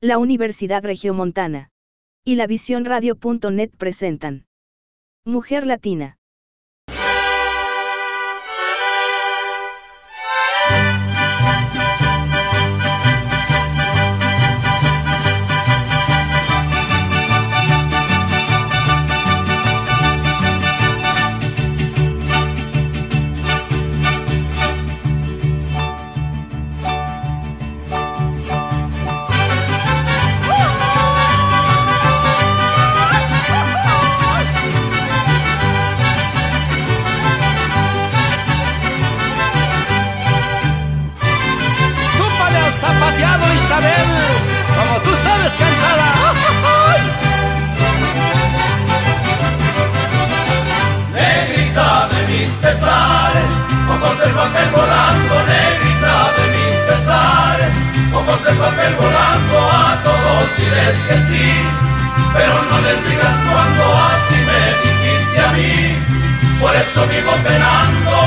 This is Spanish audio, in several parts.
la Universidad Regiomontana y la Visión presentan Mujer Latina. Diles que sí, pero no les digas cuando así me dijiste a mí, por eso vivo penando.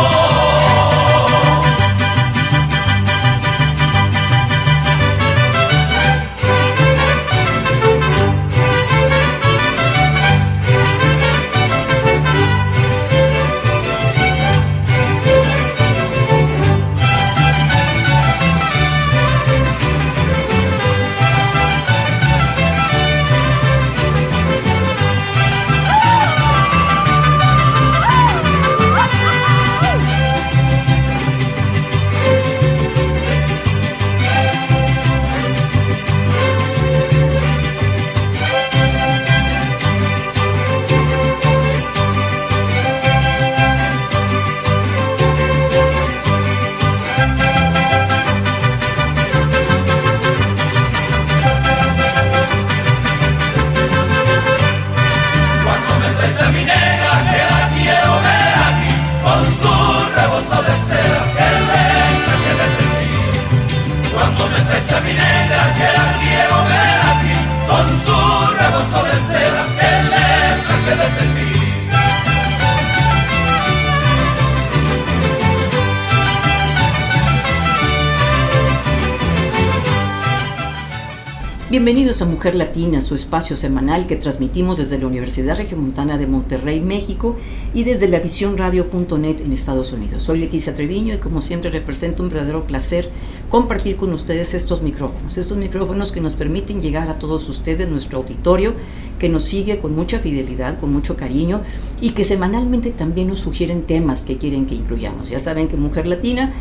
Bienvenidos a Latina, su espacio semanal que transmitimos desde la Universidad Regiomontana de Monterrey, México, y desde la visiónradio.net en Estados Unidos. Soy Leticia Treviño y como siempre represento un verdadero placer compartir con ustedes estos micrófonos, estos micrófonos que nos permiten llegar a todos ustedes, nuestro auditorio, que nos sigue con mucha fidelidad, con mucho cariño y que semanalmente también nos sugieren temas que quieren que incluyamos. Ya saben que Mujer Latina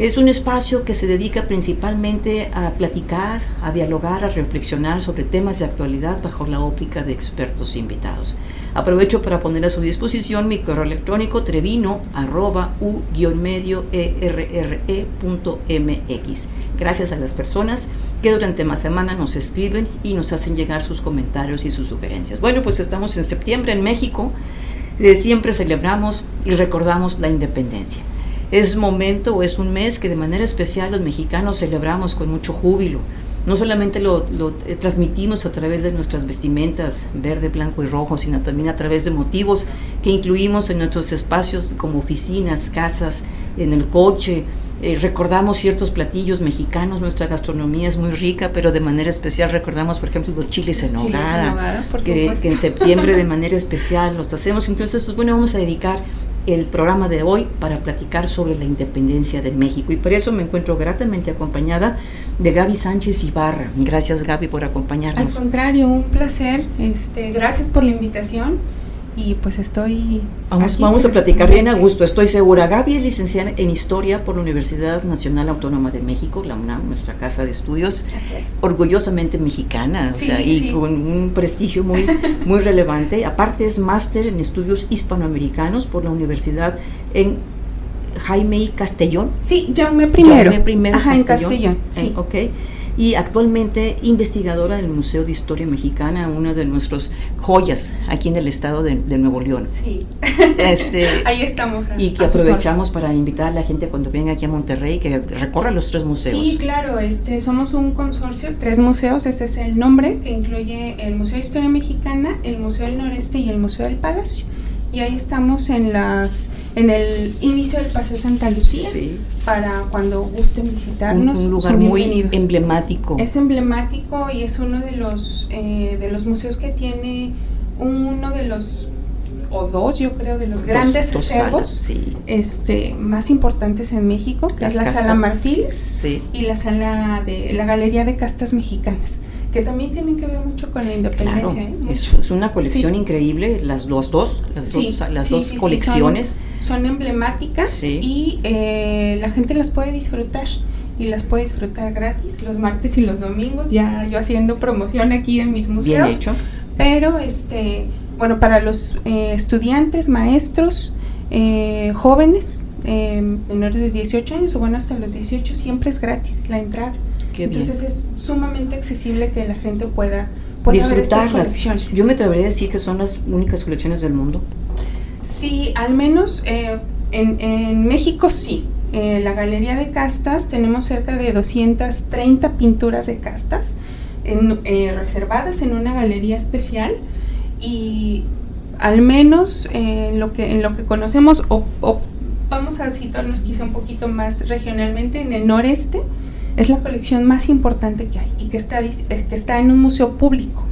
es un espacio que se dedica principalmente a platicar, a dialogar, a reflexionar sobre temas de actualidad bajo la óptica de expertos invitados. Aprovecho para poner a su disposición mi correo electrónico trevino arroba u-medio mx. Gracias a las personas que durante la semana nos escriben y nos hacen llegar sus comentarios y sus sugerencias. Bueno, pues estamos en septiembre en México. Eh, siempre celebramos y recordamos la independencia es momento o es un mes que de manera especial los mexicanos celebramos con mucho júbilo. No solamente lo, lo, eh, transmitimos a través de nuestras vestimentas verde, blanco y rojo, sino también a través de motivos que incluimos en nuestros espacios como oficinas, casas, en el coche. Eh, recordamos ciertos platillos mexicanos, nuestra gastronomía es muy rica, pero de manera especial recordamos, por ejemplo, los chiles en que, supuesto. que en septiembre de manera especial los hacemos. Entonces, pues bueno, vamos a dedicar el programa de hoy para platicar sobre la independencia de México. Y por eso me encuentro gratamente acompañada de Gaby Sánchez Ibarra. Gracias Gaby por Al acompañarnos. contrario, un placer. Este, gracias por la invitación y pues estoy. Vamos, aquí vamos a platicar bien a gusto, estoy segura. Gaby es licenciada en Historia por la Universidad Nacional Autónoma de México, la UNAM, nuestra casa de estudios, es. orgullosamente mexicana, Sí, o sea, y sí. con un prestigio muy, muy relevante. Aparte es máster en estudios hispanoamericanos por la Universidad en Jaime y Castellón. Sí, Jaume primero. Jaume primero Ajá, en Castellón. Castellón. Sí. Eh, ok. Y actualmente investigadora del Museo de Historia Mexicana, una de nuestras joyas aquí en el estado de, de Nuevo León. Sí. Este, Ahí estamos. a- y que aprovechamos para invitar a la gente cuando venga aquí a Monterrey que recorra los tres museos. Sí, claro, este, somos un consorcio, tres museos, ese es el nombre, que incluye el Museo de Historia Mexicana, el Museo del Noreste y el Museo del Palacio. Y ahí estamos en las en el inicio del Paseo Santa Lucía para cuando gusten visitarnos. Un, lugar muy emblemático. Es emblemático y es uno de los eh, de los museos que tiene uno de los o dos, yo creo, de los grandes acervos este, más importantes en México, que es la Sala Marfiles y la sala de la Galería de Castas Mexicanas que también tienen que ver mucho con la independencia. ¿eh? es, una colección increíble, las dos, dos las dos, las dos colecciones. Son, emblemáticas y eh, la gente las puede disfrutar y las puede disfrutar gratis los martes y los domingos, ya yo haciendo promoción aquí en mis museos. Bien hecho. Pero este bueno, para los eh, estudiantes, maestros, eh, jóvenes, eh, menores de 18 años o bueno, hasta los 18, siempre es gratis la entrada. Entonces es sumamente accesible que la gente pueda, pueda ver estas colecciones. Yo me atrevería a decir que son las únicas colecciones del mundo. Sí, al menos en, en, México sí. En la Galería de Castas tenemos cerca de 230 pinturas de castas reservadas en una galería especial y al menos en lo que, en lo que conocemos, o, vamos a situarnos quizá un poquito más regionalmente, en el noreste, es la colección más importante que hay y que está, que está en un museo público.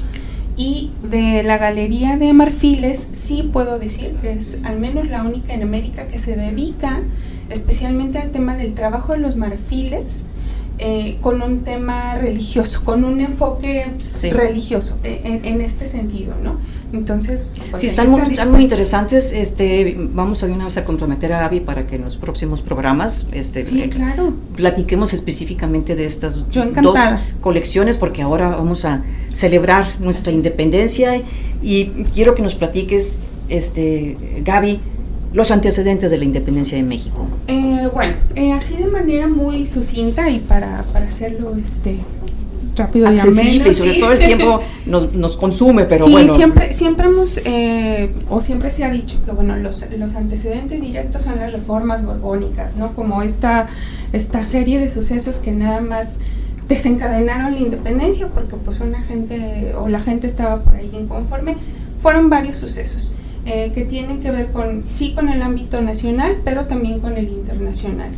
Y de la Galería de Marfiles sí puedo decir que es al menos la única en América que se dedica especialmente al tema del trabajo de los marfiles eh, con un tema religioso, con un enfoque religioso eh, en, este sentido, ¿no? Entonces, pues, si están, muy, muy, interesantes. Este, vamos a una vez a comprometer a Gaby para que en los próximos programas, este, eh, claro. platiquemos específicamente de estas dos colecciones, porque ahora vamos a celebrar nuestra independencia y quiero que nos platiques, este, Gaby los antecedentes de la independencia de México. Eh, bueno, eh, así de manera muy sucinta y para, para hacerlo este rápido y ameno, y sobre todo el tiempo nos, nos consume, pero sí, bueno. siempre, siempre hemos, eh, o siempre se ha dicho que bueno, los, los antecedentes directos son las reformas borbónicas, ¿no? Como esta, esta serie de sucesos que nada más desencadenaron la independencia porque pues una gente o la gente estaba por ahí inconforme, fueron varios sucesos. Eh, que tienen que ver con, sí con el ámbito nacional, pero también con el internacional.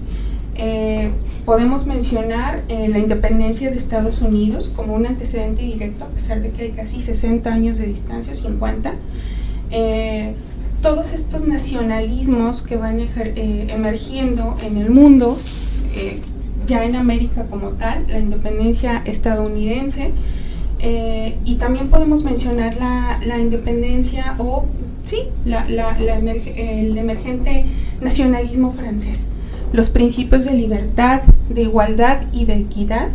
Eh, podemos mencionar eh, la independencia de Estados Unidos como un antecedente directo, a pesar de que hay casi 60 años de distancia, 50. todos estos nacionalismos que van emergiendo en el mundo, ya en América como tal, la independencia estadounidense, y también podemos mencionar la, independencia o sí, la, el emergente nacionalismo francés, los principios de libertad, de igualdad y de equidad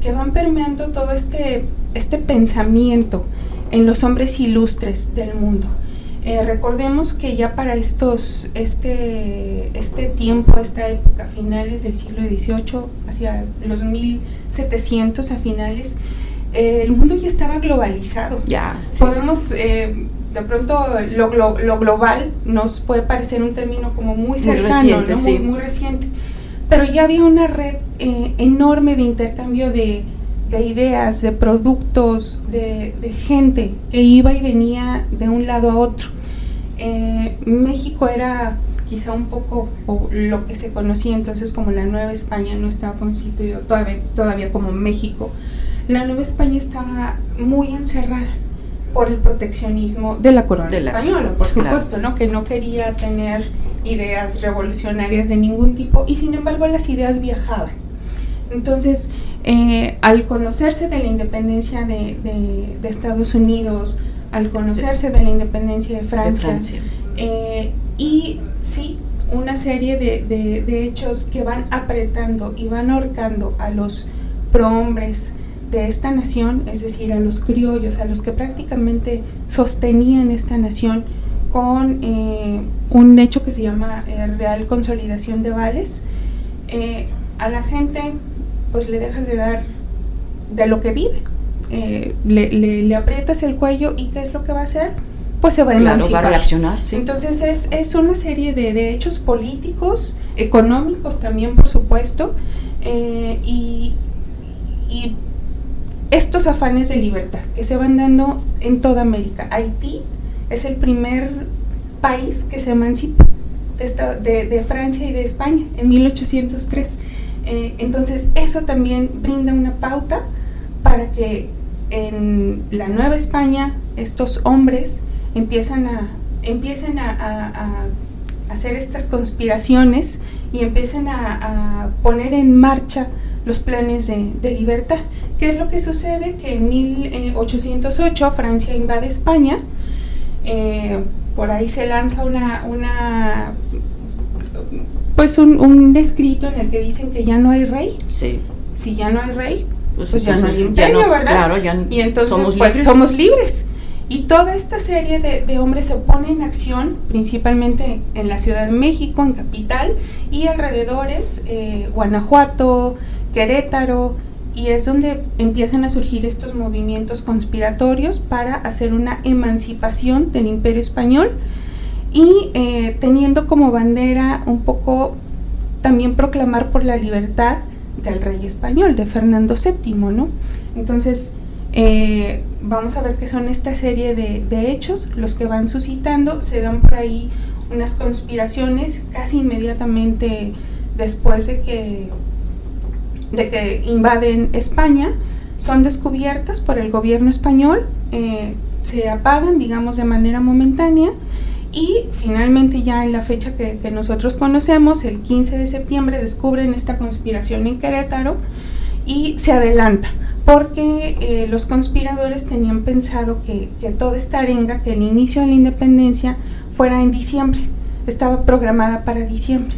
que van permeando todo este, este pensamiento en los hombres ilustres del mundo. Eh, recordemos que ya para estos, este, este tiempo, esta época, finales del siglo XVIII, hacia los 1700 a finales, eh, el mundo ya estaba globalizado. Ya. Podemos eh, de pronto lo, lo, global nos puede parecer un término como muy cercano, muy, reciente, pero ya había una red eh, enorme de intercambio de, ideas, de productos, de, gente que iba y venía de un lado a otro. Eh, México era quizá un poco lo que se conocía entonces como la Nueva España, no estaba constituido todavía, todavía como México. La Nueva España estaba muy encerrada por el proteccionismo de la corona española, por supuesto, ¿no? Que no quería tener ideas revolucionarias de ningún tipo y sin embargo las ideas viajaban. Entonces, eh, al conocerse de la independencia de, Estados Unidos, al conocerse de la independencia de Francia, eh, y sí, una serie de, de, hechos que van apretando y van ahorcando a los prohombres, de esta nación, es decir, a los criollos, a los que prácticamente sostenían esta nación con eh, un hecho que se llama eh, Real Consolidación de Vales, eh, a la gente pues le dejas de dar de lo que vive, le, le, aprietas el cuello y ¿qué es lo que va a hacer? Pues se va a emancipar. va a reaccionar. Entonces es, es, una serie de, de, hechos políticos, económicos también, por supuesto, y, y estos afanes de libertad que se van dando en toda América. Haití es el primer país que se emancipa de, Francia y de España en 1803. Eh, entonces eso también brinda una pauta para que en la Nueva España estos hombres empiezan a, empiecen a, hacer estas conspiraciones y empiecen a, poner en marcha los planes de, libertad. ¿Qué es lo que sucede? Que en 1808 Francia invade España, eh, por ahí se lanza una, una pues un, escrito en el que dicen que ya no hay rey. Sí. Si ya no hay rey, pues, pues ya no hay imperio, ¿verdad? Claro, ya y entonces somos pues libres. somos libres. Y toda esta serie de, de, hombres se pone en acción, principalmente en la Ciudad de México, en Capital y alrededores, eh, Guanajuato, Querétaro, y es donde empiezan a surgir estos movimientos conspiratorios para hacer una emancipación del imperio español y eh, teniendo como bandera un poco también proclamar por la libertad del rey español, de Fernando VII, ¿no? Entonces, eh, vamos a ver qué son esta serie de, hechos, los que van suscitando, se dan por ahí unas conspiraciones casi inmediatamente después de que de que invaden España son descubiertas por el gobierno español, eh, se apagan, digamos, de manera momentánea y finalmente ya en la fecha que, nosotros conocemos, el 15 de septiembre, descubren esta conspiración en Querétaro y se adelanta porque eh, los conspiradores tenían pensado que, que, toda esta arenga, que el inicio de la independencia fuera en diciembre, estaba programada para diciembre.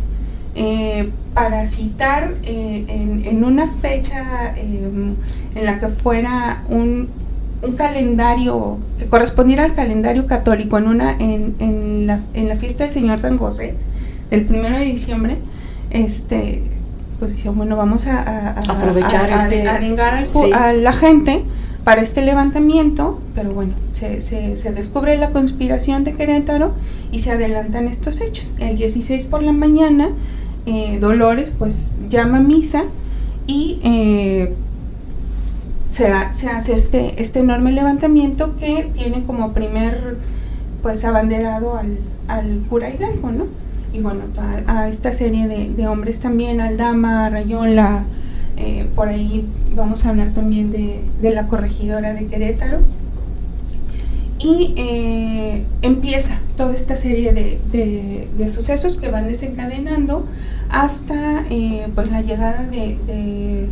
Eh, para citar eh, en, una fecha em, en la que fuera un, calendario que correspondiera al calendario católico en una en, la, en la fiesta del Señor San José el primero de diciembre este pues decía bueno vamos a, aprovechar este arengar a la gente para este levantamiento, pero bueno, se, se, se, descubre la conspiración de Querétaro y se adelantan estos hechos. El 16 por la mañana eh, Dolores pues llama a misa y eh, se, hace este, este enorme levantamiento que tiene como primer pues abanderado al, al cura Hidalgo, ¿no? Y bueno, a, esta serie de, hombres también, Aldama, Rayón, la, eh, por ahí vamos a hablar también de, de la corregidora de Querétaro, y eh, empieza toda esta serie de, de, sucesos que van desencadenando hasta eh, pues la llegada de,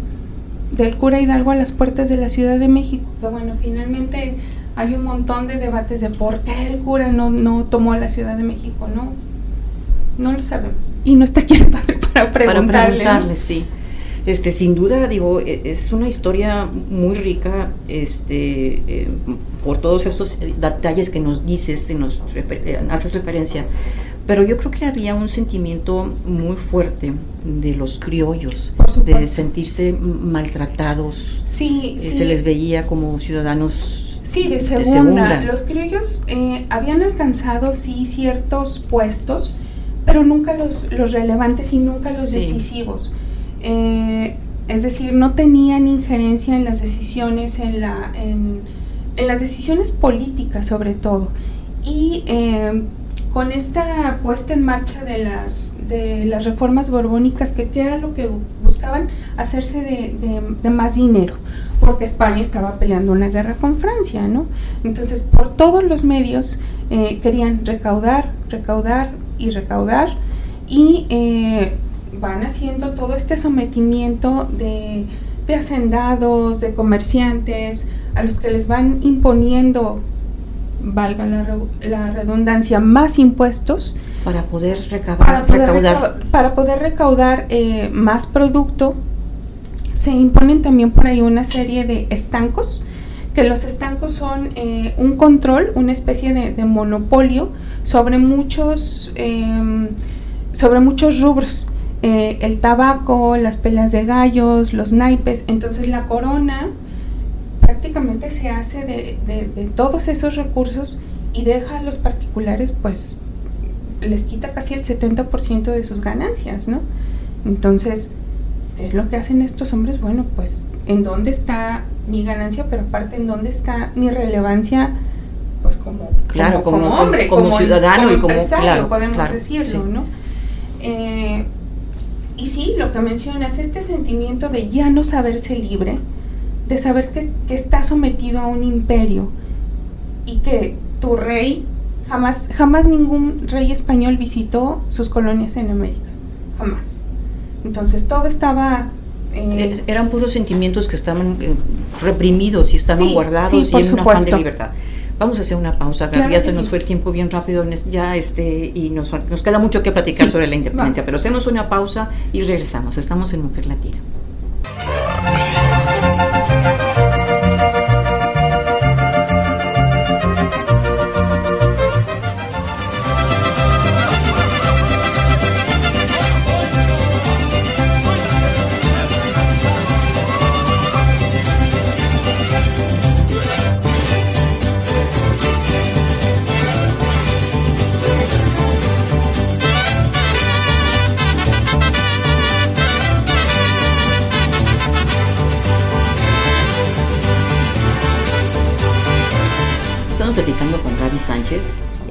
del cura Hidalgo a las puertas de la Ciudad de México. Que bueno, finalmente hay un montón de debates de por qué el cura no, no tomó a la Ciudad de México, ¿no? No lo sabemos. Y no está aquí el padre para preguntarle. Para preguntarle, sí. Este, sin duda, digo, e, es una historia muy rica, este, eh, por todos estos detalles que nos dices y nos eh, haces referencia. Pero yo creo que había un sentimiento muy fuerte de los criollos, de sentirse maltratados. Sí, eh, Se les veía como ciudadanos Sí, de segunda. Los criollos habían alcanzado, sí, ciertos puestos, pero nunca los, los relevantes y nunca los decisivos. Eh, es decir, no tenían injerencia en las decisiones, en, la, en, las decisiones políticas sobre todo. Y eh, con esta puesta en marcha de las, de las reformas borbónicas, que, era lo que buscaban hacerse de, más dinero, porque España estaba peleando una guerra con Francia, ¿no? Entonces, por todos los medios eh, querían recaudar, recaudar y recaudar, y van haciendo todo este sometimiento de, hacendados, de comerciantes, a los que les van imponiendo, valga la, redundancia, más impuestos. Para poder recaudar. Para poder recaudar, eh, más producto, se imponen también por ahí una serie de estancos, que los estancos son eh, un control, una especie de, monopolio sobre muchos, em, sobre muchos rubros. Eh, el tabaco, las pelas de gallos, los naipes. Entonces la corona prácticamente se hace de, todos esos recursos y deja a los particulares, pues les quita casi el 70% de sus ganancias, ¿no? Entonces, es lo que hacen estos hombres, bueno, pues, ¿en dónde está mi ganancia? Pero aparte, ¿en dónde está mi relevancia pues como, claro, como, hombre, como, ciudadano y como claro, podemos decirlo, ¿no? Eh, y sí, lo que mencionas, este sentimiento de ya no saberse libre, de saber que, que está sometido a un imperio y que tu rey, jamás, jamás ningún rey español visitó sus colonias en América, jamás. Entonces todo estaba eh, eh, eran puros sentimientos que estaban eh, reprimidos y estaban guardados y en un afán de libertad. Vamos a hacer una pausa, Gaby, ya se nos fue el tiempo bien rápido ya este y nos, nos queda mucho que platicar sobre la independencia, pero hacemos una pausa y regresamos. Estamos en Mujer Latina.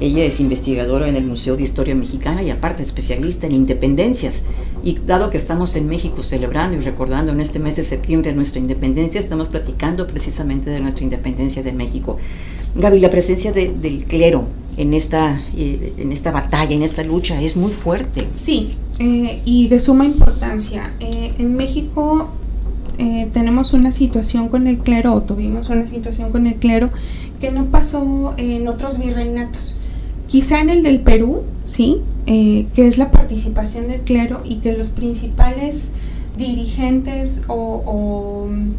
Ella es investigadora en el Museo de Historia Mexicana y aparte especialista en independencias. Y dado que estamos en México celebrando y recordando en este mes de septiembre nuestra independencia, estamos platicando precisamente de nuestra independencia de México. Gaby, la presencia del clero en esta, eh, en esta batalla, en esta lucha, es muy fuerte. Sí, eh, y de suma importancia. Eh, en México tenemos una situación con el clero, tuvimos una situación con el clero que no pasó en otros virreinatos. Quizá en el del Perú, sí, eh, que es la participación del clero y que los principales dirigentes o, mm,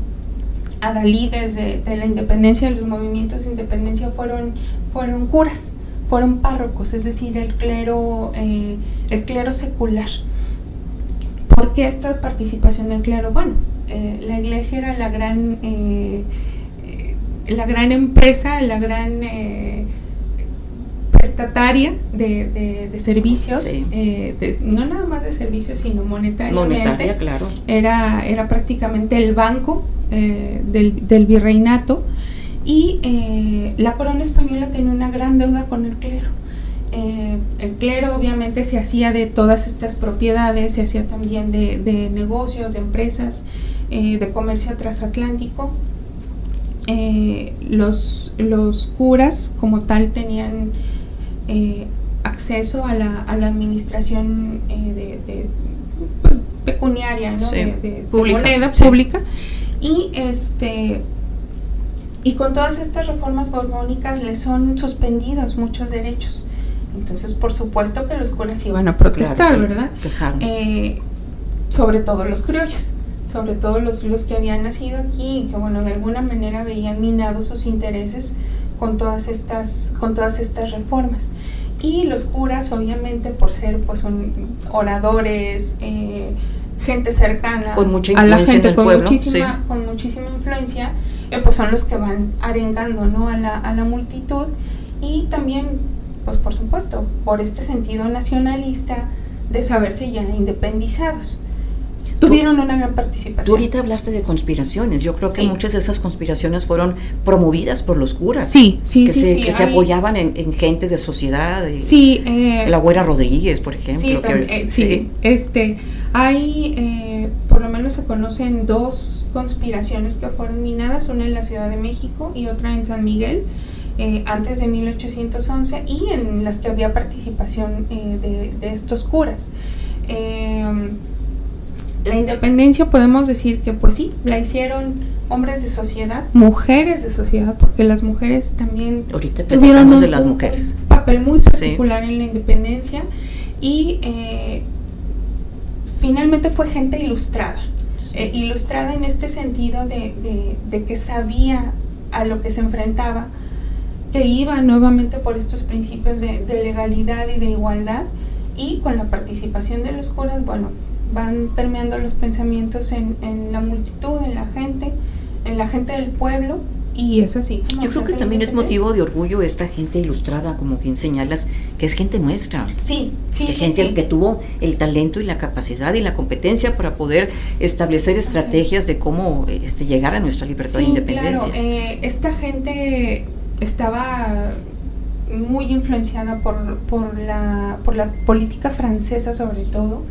adalides de, la independencia, de los movimientos de independencia fueron, fueron curas, fueron párrocos, es decir, el clero, eh, el clero secular. ¿Por qué esta participación del clero? Bueno, eh, la iglesia era la gran la gran empresa, la gran prestataria de, servicios, eh, no nada más de servicios, sino monetariamente. Monetaria, claro. Era, era prácticamente el banco eh, del, virreinato y la corona española tenía una gran deuda con el clero. el clero obviamente se hacía de todas estas propiedades, se hacía también de, de negocios, de empresas, de comercio transatlántico eh, los, los curas como tal tenían eh, acceso a la, a la administración eh, de, pues, pecuniaria, ¿no? de, moneda pública. Y este y con todas estas reformas borbónicas le son suspendidos muchos derechos. Entonces, por supuesto que los curas iban a protestar, ¿verdad? sobre todo los criollos sobre todo los, los que habían nacido aquí y que bueno, de alguna manera veían minados sus intereses con todas estas, con todas estas reformas. Y los curas, obviamente, por ser pues oradores, eh, gente cercana a la gente, con, muchísima, con muchísima influencia, eh, pues son los que van arengando ¿no? a, la, a la multitud y también, pues por supuesto, por este sentido nacionalista de saberse ya independizados tuvieron una gran participación. Tú ahorita hablaste de conspiraciones. Yo creo que muchas de esas conspiraciones fueron promovidas por los curas. Sí, sí, que sí. Se, que se apoyaban en, en, gente de sociedad. sí. Eh, la abuela Rodríguez, por ejemplo. Eh, sí, Este, hay, eh, por lo menos se conocen dos conspiraciones que fueron minadas, una en la Ciudad de México y otra en San Miguel. antes de 1811 y en las que había participación de, de, estos curas. Eh, la independencia podemos decir que pues sí, la hicieron hombres de sociedad, mujeres de sociedad, porque las mujeres también tuvieron un, de las mujeres. papel muy particular en la independencia y eh, finalmente fue gente ilustrada, eh, ilustrada en este sentido de, de, que sabía a lo que se enfrentaba, que iba nuevamente por estos principios de, de legalidad y de igualdad y con la participación de los curas, bueno, van permeando los pensamientos en, en la multitud, en la gente, en la gente del pueblo, y es así. Yo creo que también es motivo de orgullo esta gente ilustrada, como bien señalas, que es gente nuestra. Sí, sí. Que gente que tuvo el talento y la capacidad y la competencia para poder establecer estrategias de cómo este, llegar a nuestra libertad e independencia. Claro, eh, esta gente estaba muy influenciada por, por, la, por la política francesa sobre todo.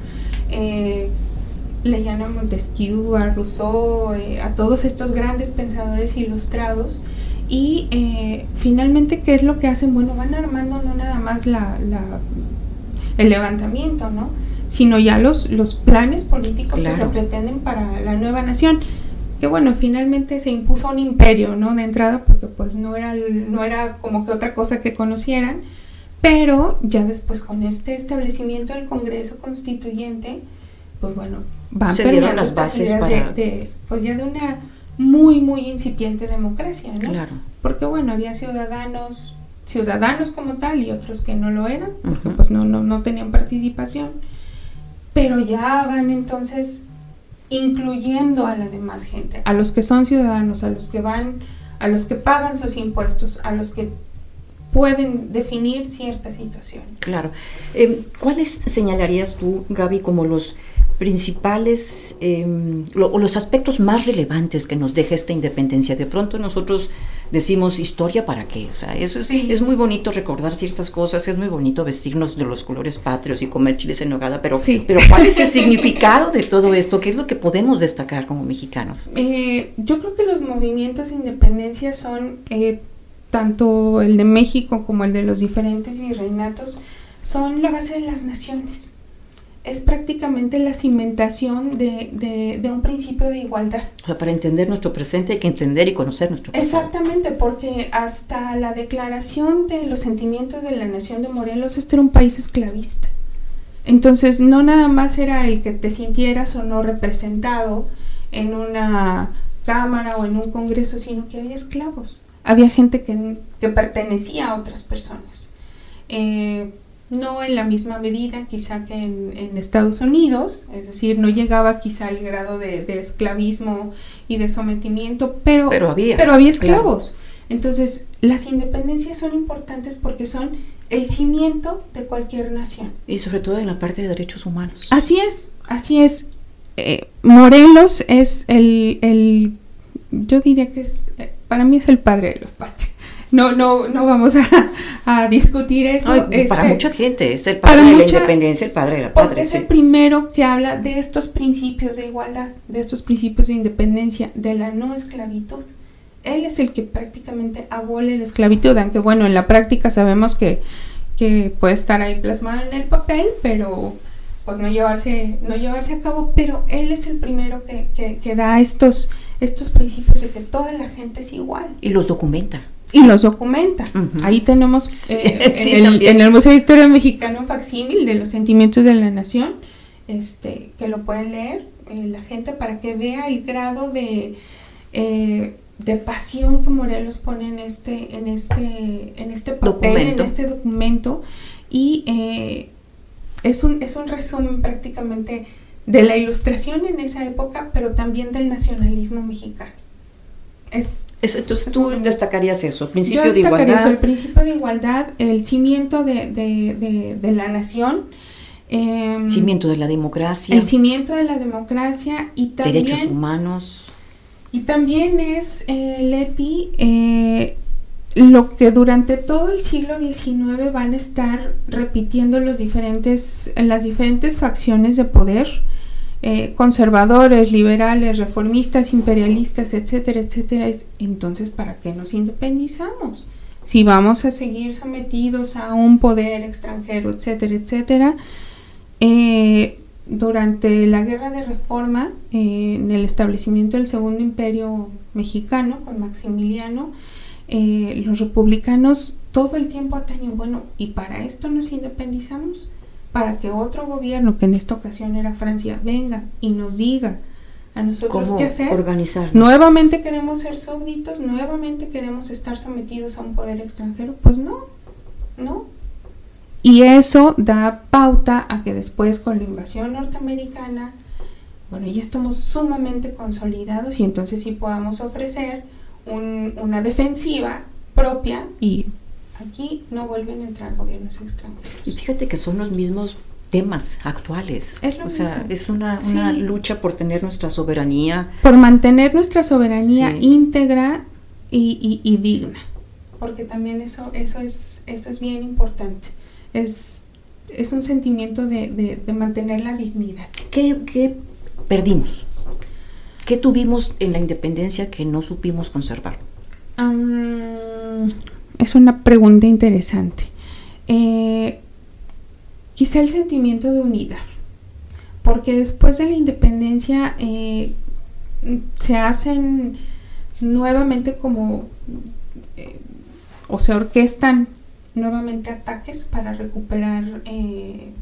Eh, leían a Montesquieu, a Rousseau, eh, a todos estos grandes pensadores ilustrados. Y eh, finalmente, ¿qué es lo que hacen? Bueno, van armando no nada más la, el levantamiento, ¿no? sino ya los, los planes políticos que se pretenden para la nueva nación que bueno, finalmente se impuso un imperio, ¿no? De entrada, porque pues no era, no era como que otra cosa que conocieran, pero ya después con este establecimiento del Congreso Constituyente, pues bueno, van se dieron las bases para... De, pues ya de una muy, muy incipiente democracia, ¿no? Claro. Porque bueno, había ciudadanos, ciudadanos como tal y otros que no lo eran, porque pues no, no, no tenían participación, pero ya van entonces incluyendo a la demás gente, a los que son ciudadanos, a los que van, a los que pagan sus impuestos, a los que pueden definir cierta situación. Claro. Eh, ¿Cuáles señalarías tú, Gaby, como los principales em, o los aspectos más relevantes que nos deja esta independencia? De pronto nosotros decimos historia para qué, o sea, eso es, es, muy bonito recordar ciertas cosas, es muy bonito vestirnos de los colores patrios y comer chiles en nogada, pero, pero ¿cuál es el significado de todo esto? ¿Qué es lo que podemos destacar como mexicanos? Eh, yo creo que los movimientos de independencia son eh, tanto el de México como el de los diferentes virreinatos, son la base de las naciones es prácticamente la cimentación de, de, un principio de igualdad. O sea, para entender nuestro presente hay que entender y conocer nuestro pasado. Exactamente, porque hasta la declaración de los sentimientos de la nación de Morelos, este era un país esclavista. Entonces, no nada más era el que te sintieras o no representado en una cámara o en un congreso, sino que había esclavos. Había gente que, que pertenecía a otras personas. Eh, no en la misma medida quizá que en, Estados Unidos, es decir, no llegaba quizá al grado de, esclavismo y de sometimiento, pero, pero había, pero había esclavos. Entonces, las independencias son importantes porque son el cimiento de cualquier nación. Y sobre todo en la parte de derechos humanos. Así es, así es. Eh, Morelos es el, el, yo diría que es, para mí es el padre de los patrios no, no, no vamos a, discutir eso. para este, mucha gente es el padre de la independencia, el padre de la patria. es el primero que habla de estos principios de igualdad, de estos principios de independencia, de la no esclavitud. Él es el que prácticamente abole la esclavitud, aunque bueno, en la práctica sabemos que, que puede estar ahí plasmado en el papel, pero pues no llevarse, no llevarse a cabo, pero él es el primero que, que, que da estos, estos principios de que toda la gente es igual. Y los documenta y los documenta. Ahí tenemos eh, en, el, Museo de Historia Mexicana un facsímil de los sentimientos de la nación, este, que lo pueden leer eh, la gente para que vea el grado de, eh, de pasión que Morelos pone en este, en este, en este papel, en este documento. Y es, un, es un resumen prácticamente de la ilustración en esa época, pero también del nacionalismo mexicano. Es entonces tú destacarías eso, el principio Yo de igualdad. Eso, el principio de igualdad, el cimiento de, de, de, la nación. Eh, cimiento de la democracia. El cimiento de la democracia y también... Derechos humanos. Y también es, eh, Leti, eh, lo que durante todo el siglo XIX van a estar repitiendo los diferentes, las diferentes facciones de poder eh, conservadores, liberales, reformistas, imperialistas, etcétera, etcétera, es entonces ¿para qué nos independizamos? Si vamos a seguir sometidos a un poder extranjero, etcétera, etcétera, eh, durante la guerra de reforma, eh, en el establecimiento del segundo imperio mexicano con Maximiliano, los republicanos todo el tiempo atañen, bueno, ¿y para esto nos independizamos? Para que otro gobierno, que en esta ocasión era Francia, venga y nos diga a nosotros qué hacer. Organizarnos. Nuevamente queremos ser súbditos, nuevamente queremos estar sometidos a un poder extranjero. Pues no, no. Y eso da pauta a que después con la invasión norteamericana, bueno, ya estamos sumamente consolidados y entonces sí podamos ofrecer una defensiva propia y Aquí no vuelven a entrar gobiernos extranjeros. Y fíjate que son los mismos temas actuales. Es o sea, es una, lucha por tener nuestra soberanía. Por mantener nuestra soberanía íntegra y, digna. porque también eso, eso, es, eso es bien importante. Es, es un sentimiento de, mantener la dignidad. ¿Qué, perdimos? ¿Qué tuvimos en la independencia que no supimos conservar? Es una pregunta interesante. Eh, quizá el sentimiento de unidad, porque después de la independencia eh, se hacen nuevamente como, eh, o se orquestan nuevamente ataques para recuperar el,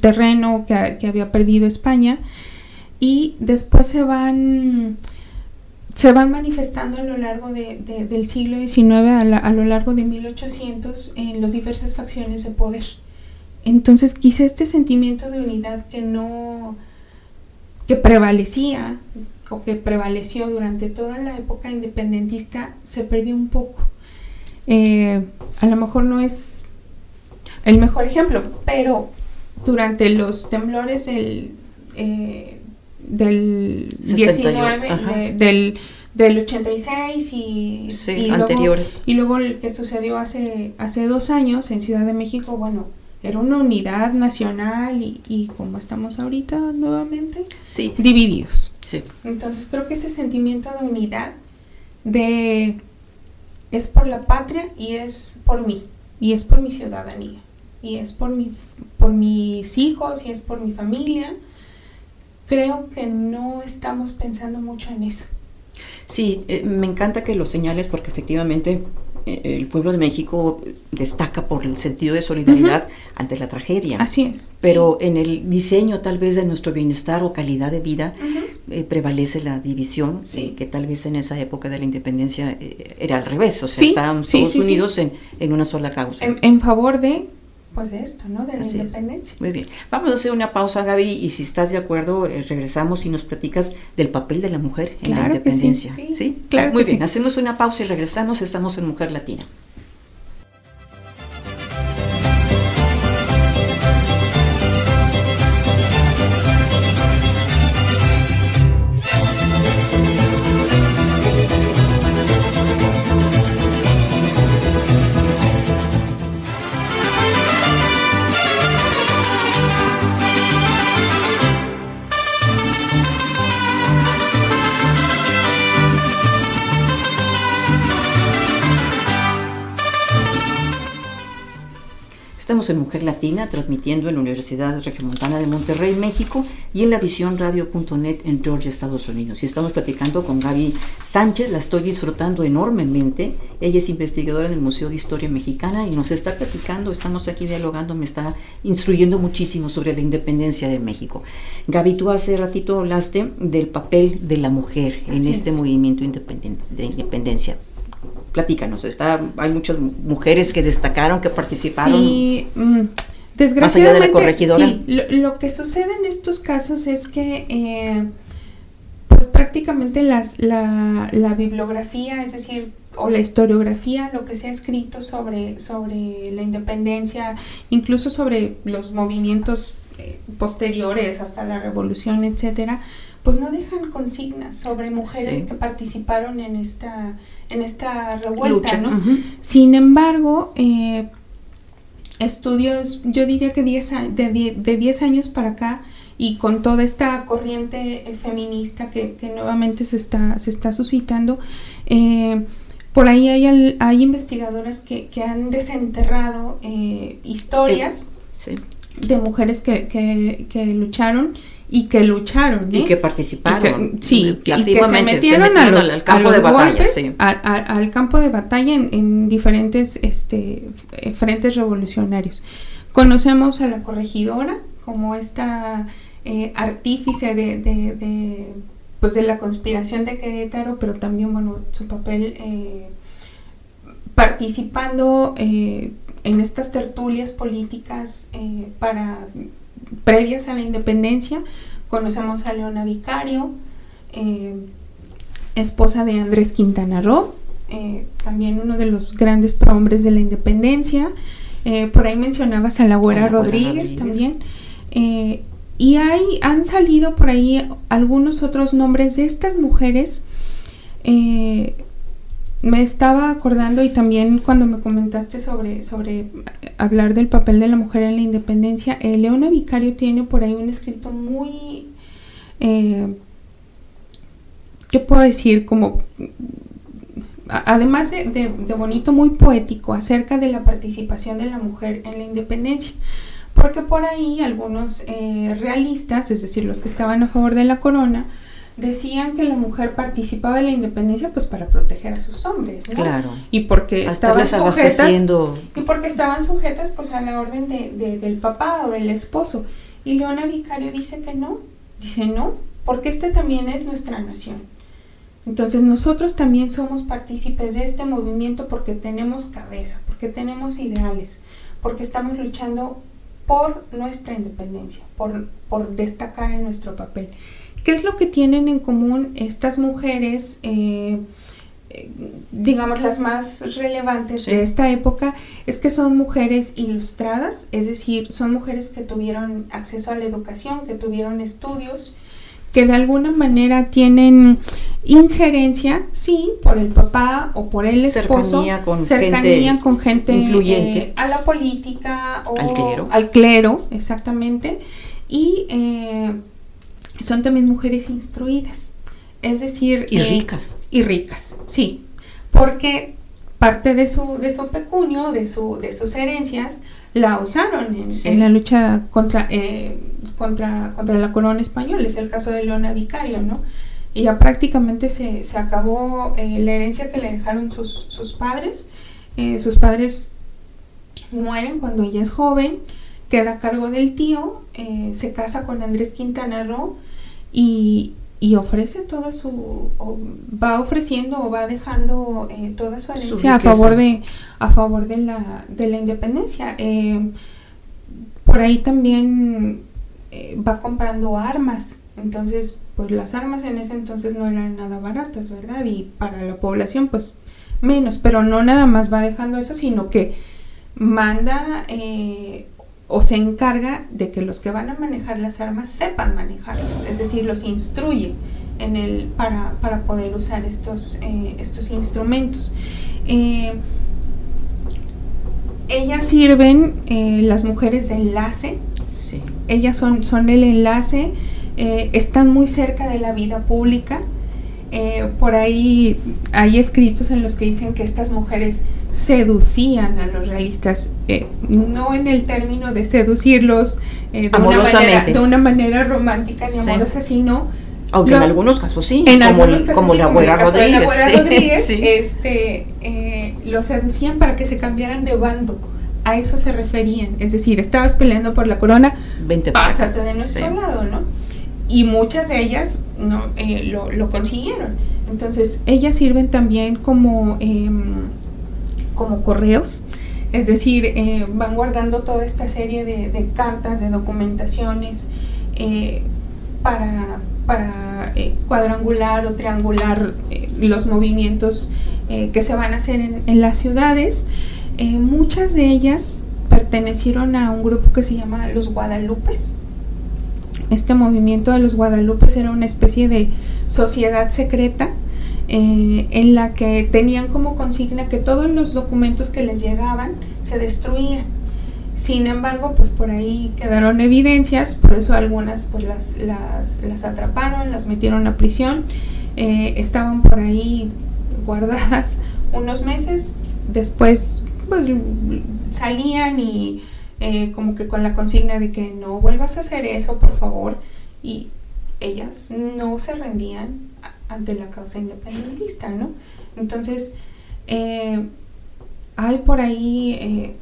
terreno que, había perdido España y después se van se van manifestando a lo largo del siglo XIX, a, lo largo de 1800, en las diversas facciones de poder. Entonces quizá este sentimiento de unidad que no, que prevalecía o que prevaleció durante toda la época independentista se perdió un poco. Eh, a lo mejor no es el mejor ejemplo, pero durante los temblores del, eh, del 19, del, del 86 y, y anteriores. Luego, y luego el que sucedió hace, hace dos años en Ciudad de México, bueno, era una unidad nacional y, y como estamos ahorita nuevamente, sí. divididos. Sí. Entonces creo que ese sentimiento de unidad, de es por la patria y es por mí, y es por mi ciudadanía, y es por, mi, por mis hijos, y es por mi familia, creo que no estamos pensando mucho en eso. Sí, eh, me encanta que lo señales porque efectivamente eh, el pueblo de México destaca por el sentido de solidaridad ante la tragedia. Así es. Pero en el diseño tal vez de nuestro bienestar o calidad de vida eh, prevalece la división, sí. que tal vez en esa época de la independencia era al revés, o sea, estaban todos unidos en, en, una sola causa. en favor de pues de esto, ¿no? De la independencia. Muy bien. Vamos a hacer una pausa, Gaby, y si estás de acuerdo, eh, regresamos y nos platicas del papel de la mujer en la independencia. sí, sí, Claro. Muy bien, hacemos una pausa y regresamos. Estamos en Mujer Latina. Mujer Latina, transmitiendo en la Universidad Regiomontana de Monterrey, México, y en la visiónradio.net en Georgia, Estados Unidos. Y estamos platicando con Gaby Sánchez, la estoy disfrutando enormemente. Ella es investigadora en el Museo de Historia Mexicana y nos está platicando, estamos aquí dialogando, me está instruyendo muchísimo sobre la independencia de México. Gaby, tú hace ratito hablaste del papel de la mujer en este movimiento de independencia platícanos, está, hay muchas mujeres que destacaron, que participaron. Sí, mm, desgraciadamente, corregidora. Sí, lo, que sucede en estos casos es que, eh, pues prácticamente las, la, la, bibliografía, es decir, o la historiografía, lo que se ha escrito sobre, sobre la independencia, incluso sobre los movimientos eh, posteriores hasta la revolución, etcétera, pues no dejan consignas sobre mujeres que participaron en esta en esta revuelta, ¿no? Sin embargo, eh, estudios, yo diría que diez, de 10 años para acá, y con toda esta corriente eh, feminista que, nuevamente se está, se está suscitando, eh, por ahí hay, hay investigadoras que, han desenterrado historias de mujeres que, que lucharon y que lucharon y ¿eh? que participaron sí y que se metieron, a los, al campo de batalla al campo de batalla en, diferentes este eh, frentes revolucionarios conocemos a la corregidora como esta eh, artífice de, de, pues de la conspiración de Querétaro pero también bueno su papel participando en estas tertulias políticas para previas a la independencia. Conocemos a Leona Vicario, eh, esposa de Andrés Quintana Roo, eh, también uno de los grandes prohombres de la independencia. Eh, por ahí mencionabas a la Güera Rodríguez, también. y hay, han salido por ahí algunos otros nombres de estas mujeres me estaba acordando y también cuando me comentaste sobre, sobre hablar del papel de la mujer en la independencia, eh, Leona Vicario tiene por ahí un escrito muy, eh, ¿qué puedo decir? Como, además de, bonito, muy poético acerca de la participación de la mujer en la independencia. Porque por ahí algunos eh, realistas, es decir, los que estaban a favor de la corona, decían que la mujer participaba en la independencia pues para proteger a sus hombres, ¿no? Claro. Y porque estaban sujetas y porque estaban sujetas pues a la orden de, del papá o del esposo. Y Leona Vicario dice que no, dice no, porque este también es nuestra nación. Entonces nosotros también somos partícipes de este movimiento porque tenemos cabeza, porque tenemos ideales, porque estamos luchando por nuestra independencia, por, por destacar en nuestro papel. ¿Qué es lo que tienen en común estas mujeres, eh, eh, digamos las más relevantes de esta época? Es que son mujeres ilustradas, es decir, son mujeres que tuvieron acceso a la educación, que tuvieron estudios, que de alguna manera tienen injerencia, sí, por el papá o por el esposo, cercanía con gente, con gente influyente. Eh, a la política o al clero, al clero exactamente, y son también mujeres instruidas, es decir... Y eh, ricas. Y ricas, sí, porque parte de su, de su pecunio, de, su, de sus herencias, la usaron en, la lucha contra, eh, contra, contra la corona española, es el caso de Leona Vicario, ¿no? Y ya prácticamente se, se acabó eh, la herencia que le dejaron sus, sus padres. sus padres mueren cuando ella es joven, queda a cargo del tío, se casa con Andrés Quintana Roo y, ofrece toda su va ofreciendo o va dejando eh, toda su herencia a favor de a favor de la de la independencia. Eh, por ahí también eh, va comprando armas. Entonces pues las armas en ese entonces no eran nada baratas verdad y para la población pues menos. Pero no nada más va dejando eso sino que manda o se encarga de que los que van a manejar las armas sepan manejarlas, es decir, los instruye en el, para, para poder usar estos, eh, estos instrumentos. Eh, ellas sirven, eh, las mujeres de enlace, ellas son, son el enlace, están muy cerca de la vida pública. por ahí hay escritos en los que dicen que estas mujeres seducían a los realistas, eh, no en el término de seducirlos eh, de, una manera, de, una manera, romántica ni amorosa, sino... Aunque en algunos casos sí, en como, algunos casos como la abuela Rodríguez, Rodríguez este, eh, los seducían para que se cambiaran de bando. A eso se referían. Es decir, estabas peleando por la corona, Vente pásate de nuestro lado, ¿no? Y muchas de ellas no, lo, lo, consiguieron. Entonces, ellas sirven también como em, como correos, es decir, eh, van guardando toda esta serie de, cartas, de documentaciones eh, para, para eh, cuadrangular o triangular los movimientos que se van a hacer en, las ciudades. muchas de ellas pertenecieron a un grupo que se llama los Guadalupes. Este movimiento de los Guadalupes era una especie de sociedad secreta eh, en la que tenían como consigna que todos los documentos que les llegaban se destruían. Sin embargo, pues por ahí quedaron evidencias, por eso algunas pues las, las, atraparon, las metieron a prisión, eh, estaban por ahí guardadas unos meses, después pues, salían y eh, como que con la consigna de que no vuelvas a hacer eso, por favor, y ellas no se rendían ante la causa independentista, ¿no? Entonces, eh, hay por ahí eh,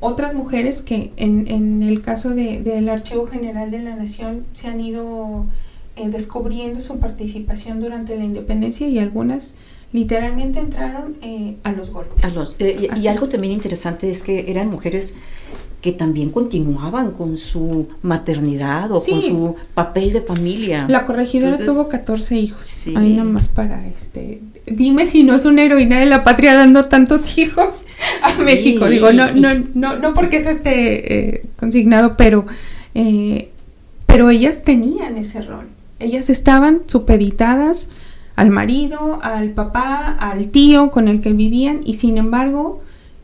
otras mujeres que en, el caso del Archivo General de la Nación se han ido eh, descubriendo su participación durante la independencia y algunas literalmente entraron a los golpes. y, algo también interesante es que eran mujeres que también continuaban con su maternidad o con su papel de familia. La corregidora tuvo 14 hijos. Sí. Ahí nomás para este. Dime si no es una heroína de la patria dando tantos hijos a México. Digo, no, no, no, no porque eso esté eh, consignado, pero, eh, pero ellas tenían ese rol. Ellas estaban supeditadas al marido, al papá, al tío con el que vivían y sin embargo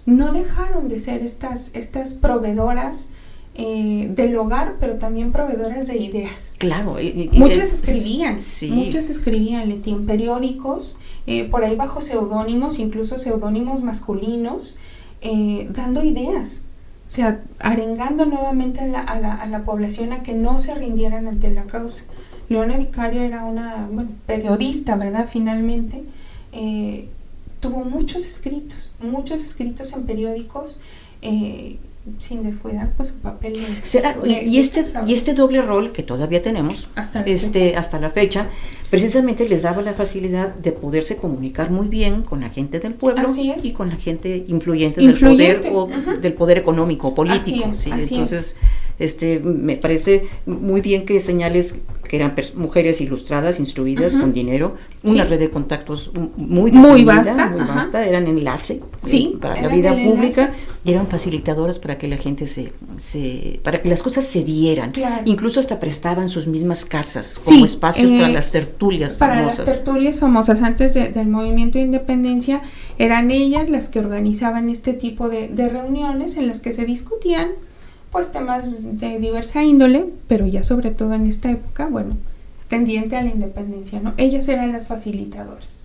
no dejaron de ser estas, estas proveedoras eh, del hogar, pero también proveedoras de ideas. Claro, muchas escribían, muchas escribían Leti, en periódicos, eh, por ahí bajo seudónimos, incluso seudónimos masculinos, eh, dando ideas, o sea, arengando nuevamente a la, a, la, a la, población a que no se rindieran ante la causa. Leona Vicario era una periodista, ¿verdad? Finalmente, tuvo muchos escritos, muchos escritos en periódicos sin descuidar pues su papel. y, este, y este doble rol que todavía tenemos hasta la, este, fecha. hasta la fecha, precisamente les daba la facilidad de poderse comunicar muy bien con la gente del pueblo y con la gente influyente, del poder o del poder económico o político. Entonces, este, me parece muy bien que señales que eran mujeres ilustradas, instruidas, con dinero, una red de contactos muy, muy vasta, muy vasta, eran enlace eh, para la vida pública y eran facilitadoras para que la gente se, se para que las cosas se dieran. Incluso hasta prestaban sus mismas casas como espacios para eh, las tertulias para famosas. las tertulias famosas. Antes del movimiento de independencia eran ellas las que organizaban este tipo de, de reuniones en las que se discutían pues temas de diversa índole, pero ya sobre todo en esta época, bueno, tendiente a la independencia, ¿no? Ellas eran las facilitadoras.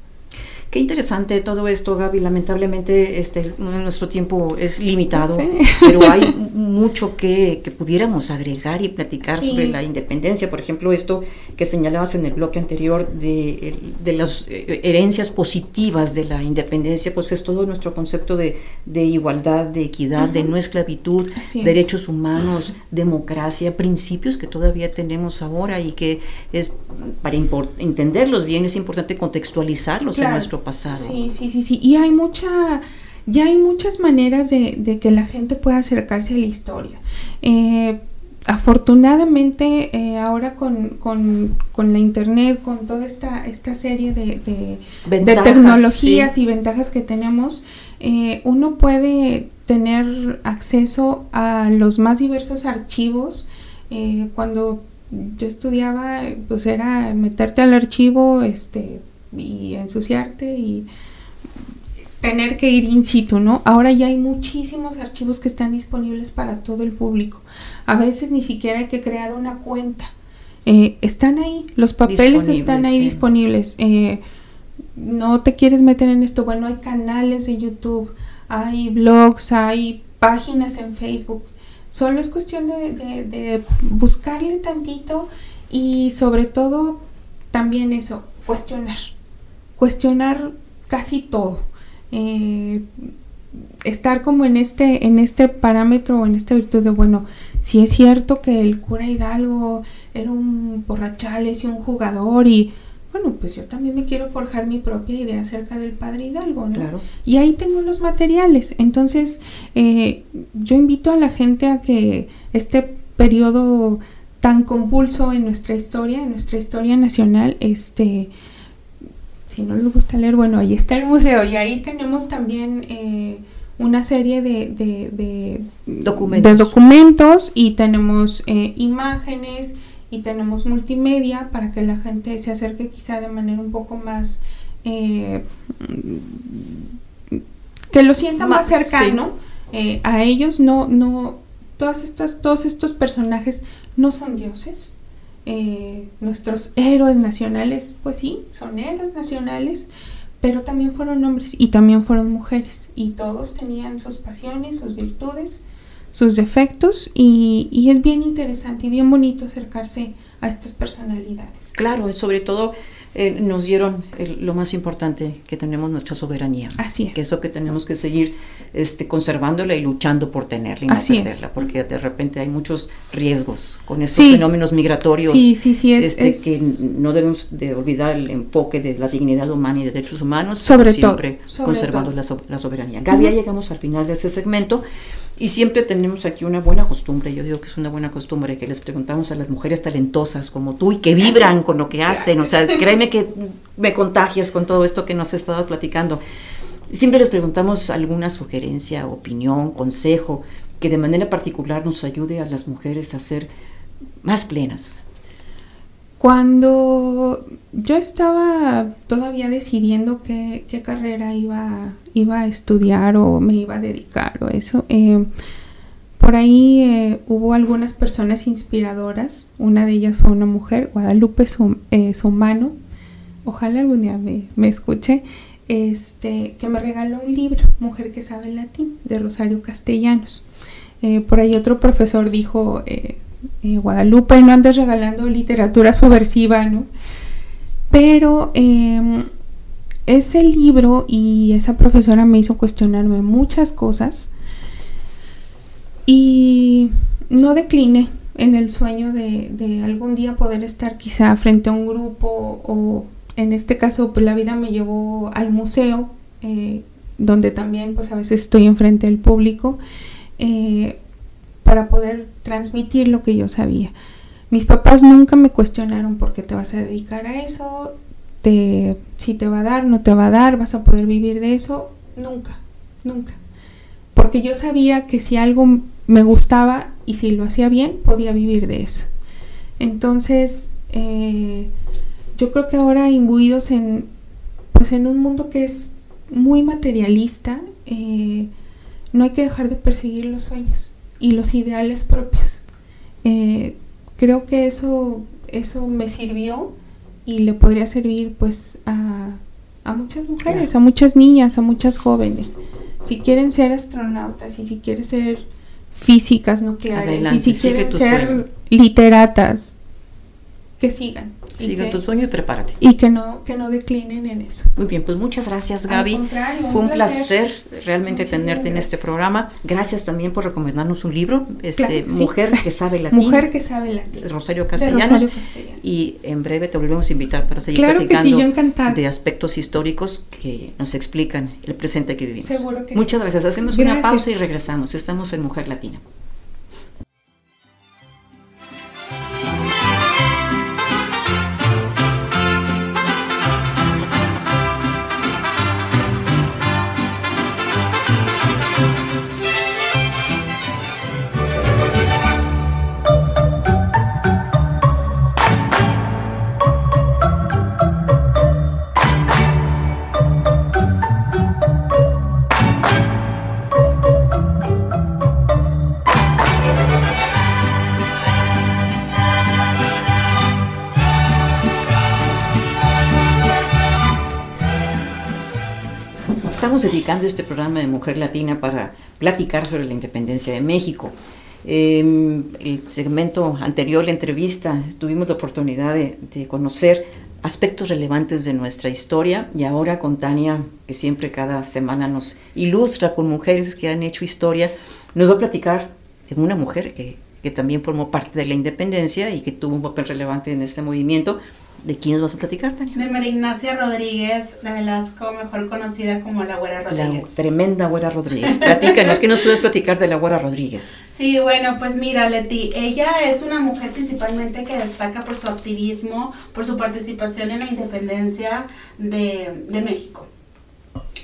Qué interesante todo esto, Gaby. Lamentablemente este, nuestro tiempo es limitado, pero hay mucho que, pudiéramos agregar y platicar sobre la independencia. Por ejemplo, esto que señalabas en el bloque anterior de, las eh, herencias positivas de la independencia, pues es todo nuestro concepto de, igualdad, de equidad, de no esclavitud, derechos humanos, democracia, principios que todavía tenemos ahora y que es para entenderlos bien es importante contextualizarlos en nuestro pasado. Sí, sí, sí, sí. Y hay mucha, ya hay muchas maneras de, que la gente pueda acercarse a la historia. Eh, afortunadamente ahora con, la internet, con toda esta, esta serie de, de, tecnologías y ventajas que tenemos, eh, uno puede tener acceso a los más diversos archivos. Eh, cuando yo estudiaba, pues era meterte al archivo, este, y ensuciarte y tener que ir in situ, ¿no? Ahora ya hay muchísimos archivos que están disponibles para todo el público. A veces ni siquiera hay que crear una cuenta. Eh, están ahí, los papeles están ahí disponibles. Eh, no te quieres meter en esto, bueno, hay canales de YouTube, hay blogs, hay páginas en Facebook. Solo es cuestión de, de buscarle tantito y sobre todo también eso, cuestionar cuestionar casi todo. Eh, estar como en este, en este parámetro o en esta virtud de, bueno, si es cierto que el cura Hidalgo era un borrachales y un jugador y, bueno, pues yo también me quiero forjar mi propia idea acerca del padre Hidalgo, ¿no? Y ahí tengo los materiales. Entonces, eh, yo invito a la gente a que este periodo tan convulso en nuestra historia, en nuestra historia nacional, este, si no les gusta leer, bueno, ahí está el museo. Y ahí tenemos también eh, una serie de, documentos. y tenemos eh, imágenes y tenemos multimedia para que la gente se acerque quizá de manera un poco más... Eh, que lo sienta más, cercano a ellos, no, no, todas estas, todos estos personajes no son dioses, eh, nuestros héroes nacionales, pues sí, son héroes nacionales, pero también fueron hombres y también fueron mujeres y todos tenían sus pasiones, sus virtudes, sus defectos y, y es bien interesante y bien bonito acercarse a estas personalidades. Claro, sobre todo eh, nos dieron lo más importante que tenemos nuestra soberanía. Así es. Que eso que tenemos que seguir este, conservándola y luchando por tenerla y no perderla, porque de repente hay muchos riesgos con estos fenómenos migratorios. Sí, sí, sí, este, que no debemos de olvidar el enfoque de la dignidad humana y de derechos humanos, sobre siempre conservando La, la, soberanía. Gaby, ya llegamos al final de este segmento. Y siempre tenemos aquí una buena costumbre, yo digo que es una buena costumbre, que les preguntamos a las mujeres talentosas como tú y que vibran con lo que hacen, o sea, créeme que me contagias con todo esto que nos has estado platicando. Siempre les preguntamos alguna sugerencia, opinión, consejo, que de manera particular nos ayude a las mujeres a ser más plenas. Cuando yo estaba todavía decidiendo qué, carrera iba, iba a estudiar o me iba a dedicar o eso, eh, por ahí eh, hubo algunas personas inspiradoras. Una de ellas fue una mujer, Guadalupe Sumano. Ojalá algún día me, me escuche este, que me regaló un libro, Mujer que sabe latín, de Rosario Castellanos. Eh, por ahí otro profesor dijo, eh, Guadalupe, no andes regalando literatura subversiva, ¿no? Pero em, ese libro y esa profesora me hizo cuestionarme muchas cosas y no decliné en el sueño de, de algún día poder estar quizá frente a un grupo o en este caso, pues la vida me llevó al museo, eh, donde también pues a veces estoy enfrente del público, eh, para poder transmitir lo que yo sabía. Mis papás nunca me cuestionaron por qué te vas a dedicar a eso, te, si te va a dar, no te va a dar, vas a poder vivir de eso, nunca, nunca. Porque yo sabía que si algo me gustaba y si lo hacía bien, podía vivir de eso. Entonces, eh, yo creo que ahora imbuidos en, pues en un mundo que es muy materialista, eh, no hay que dejar de perseguir los sueños y los ideales propios. Eh, creo que eso, eso me sirvió y le podría servir pues a, a muchas mujeres, a muchas niñas, a muchas jóvenes. Si quieren ser astronautas y si quieren ser físicas nucleares y si quieren ser literatas, que sigan. Sigue tu sueño y prepárate. Y que no, que no declinen en eso. Muy bien, pues muchas gracias Gaby. Fue un placer, realmente tenerte en este programa. Gracias también por recomendarnos un libro, este Mujer que sabe latín. Mujer que sabe latín. Rosario Castellanos. Y en breve te volvemos a invitar para seguir platicando de aspectos históricos que nos explican el presente que vivimos. Seguro que Muchas gracias. Hacemos una pausa y regresamos. Estamos en Mujer Latina. Dedicando este programa de Mujer Latina para platicar sobre la independencia de México. En el segmento anterior, la entrevista, tuvimos la oportunidad de, de, conocer aspectos relevantes de nuestra historia y ahora con Tania, que siempre cada semana nos ilustra con mujeres que han hecho historia, nos va a platicar de una mujer que, que también formó parte de la independencia y que tuvo un papel relevante en este movimiento, ¿De quiénes vas a platicar, Tania? De María Ignacia Rodríguez de Velasco, mejor conocida como la Güera Rodríguez. La tremenda Güera Rodríguez. Platícanos, ¿qué nos puedes platicar de la Güera Rodríguez? Sí, bueno, pues mira, Leti, ella es una mujer principalmente que destaca por su activismo, por su participación en la independencia de, México.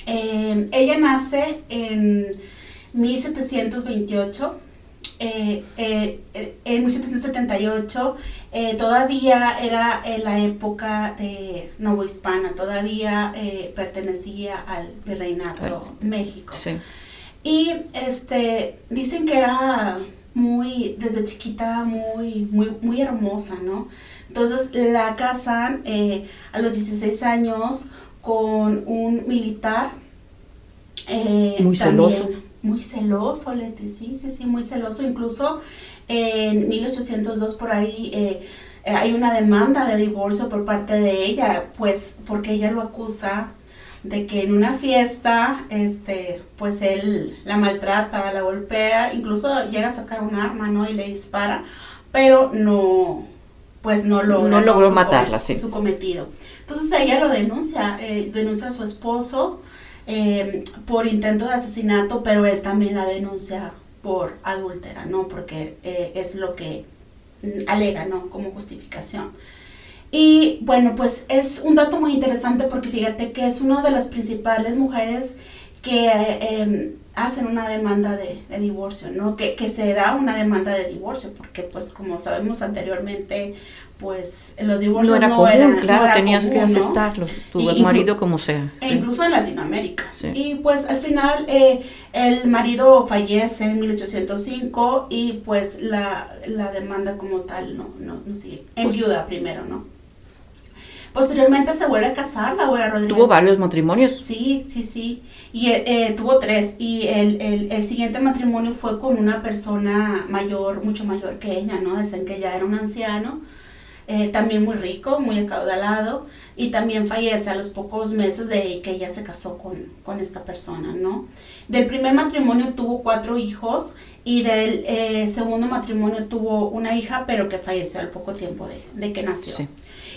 Eh, ella nace en 1728 eh, eh, en 1778 eh, todavía era en la época de Hispana, todavía pertenecía al virreinato México. Y este, dicen que era muy, desde chiquita, muy, muy, muy hermosa, ¿no? Entonces la casan a los 16 años con un militar. muy celoso muy celoso, Leti, sí, sí, sí, muy celoso. Incluso en 1802 por ahí eh, eh, hay una demanda de divorcio por parte de ella, pues porque ella lo acusa de que en una fiesta, este, pues él la maltrata, la golpea, incluso llega a sacar un arma, ¿no? Y le dispara, pero no, pues no, no logró matarla, sí. Su cometido. Entonces ella lo denuncia, eh, denuncia a su esposo, eh, por intento de asesinato, pero él también la denuncia por adúltera, ¿no? Porque eh, es lo que mm, alega, ¿no? Como justificación. Y bueno, pues es un dato muy interesante porque fíjate que es una de las principales mujeres que em, hacen una demanda de, divorcio, ¿no? Que, que, se da una demanda de divorcio, porque pues como sabemos anteriormente, pues los divorcios no, era común, eran, claro, tenías que aceptarlo, tu marido como sea. E incluso en Latinoamérica. Y pues al final eh, el marido fallece en 1805 y pues la, la demanda como tal no, no, no sigue, en pues viuda primero, ¿no? Posteriormente se vuelve a casar la abuela Rodríguez. ¿Tuvo varios matrimonios? Sí, sí, sí. Y eh, tuvo tres. Y el, el, el, siguiente matrimonio fue con una persona mayor, mucho mayor que ella, ¿no? Dicen que ya era un anciano. Eh, también muy rico, muy acaudalado. Y también fallece a los pocos meses de que ella se casó con, con esta persona, ¿no? Del primer matrimonio tuvo cuatro hijos y del eh, segundo matrimonio tuvo una hija, pero que falleció al poco tiempo de, de que nació. Sí.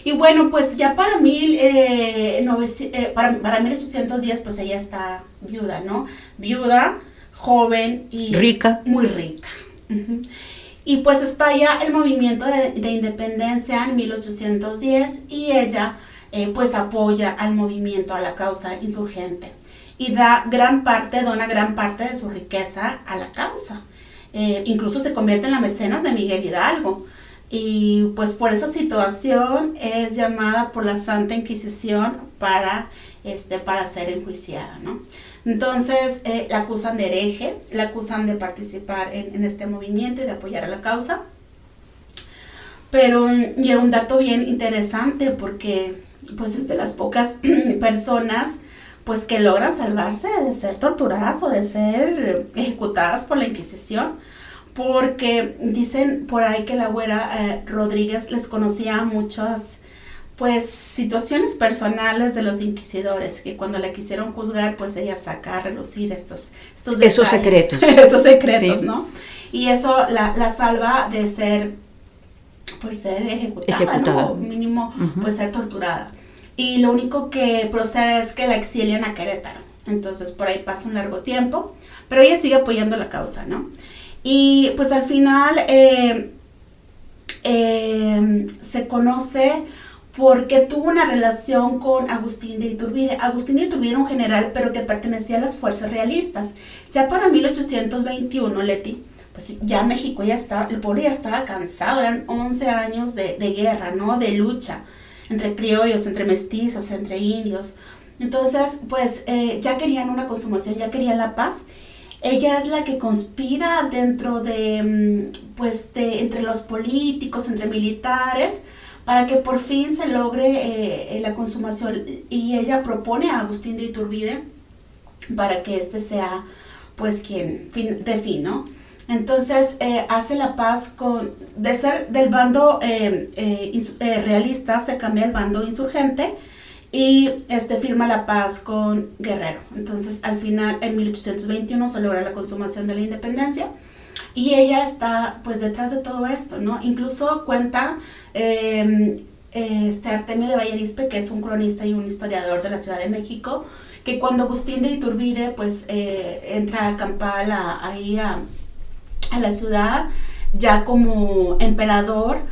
Y bueno, pues ya para, mil, eh, eh, para, para 1810, pues ella está viuda, ¿no? Viuda, joven y... Rica. Muy rica. Y pues está ya el movimiento de, independencia en 1810 y ella eh, pues apoya al movimiento, a la causa insurgente y da gran parte, dona gran parte de su riqueza a la causa. incluso se convierte en la mecenas de Miguel Hidalgo y pues por esa situación es llamada por la Santa Inquisición para, este, para ser enjuiciada, ¿no? Entonces eh, la acusan de hereje, la acusan de participar en, este movimiento y de apoyar a la causa. Pero y era un dato bien interesante porque pues es de las pocas personas pues que logran salvarse de ser torturadas o de ser ejecutadas por la Inquisición porque dicen por ahí que la güera eh, Rodríguez les conocía muchas pues situaciones personales de los inquisidores que cuando la quisieron juzgar pues ella saca a relucir estos, estos esos secretos. Esos secretos no y eso la, la, salva de ser pues ser ejecutada, ¿no? o mínimo pues ser torturada. Y lo único que procede es que la exilian a Querétaro. Entonces por ahí pasa un largo tiempo pero ella sigue apoyando la causa no y pues al final eh, eh, se conoce porque tuvo una relación con Agustín de Iturbide. Agustín de Iturbide era un general, pero que pertenecía a las fuerzas realistas. Ya para 1821, Leti, pues ya México ya estaba, el pueblo ya estaba cansado, eran 11 años de, de guerra, ¿no? De lucha entre criollos, entre mestizos, entre indios. Entonces, pues eh, ya querían una consumación, ya querían la paz ella es la que conspira dentro de, mm, pues, de, entre los políticos, entre militares, para que por fin se logre eh, la consumación. Y ella propone a Agustín de Iturbide para que este sea, pues, quien fin, de ¿no? Entonces eh, hace la paz con, de ser del bando eh, realista, se cambia al bando insurgente y este, firma la paz con Guerrero. Entonces, al final, en 1821 se logra la consumación de la independencia y ella está pues detrás de todo esto, ¿no? Incluso cuenta em, este Artemio de Vallerispe, que es un cronista y un historiador de la Ciudad de México, que cuando Agustín de Iturbide pues eh, entra a acampar ahí a, a la ciudad, ya como emperador,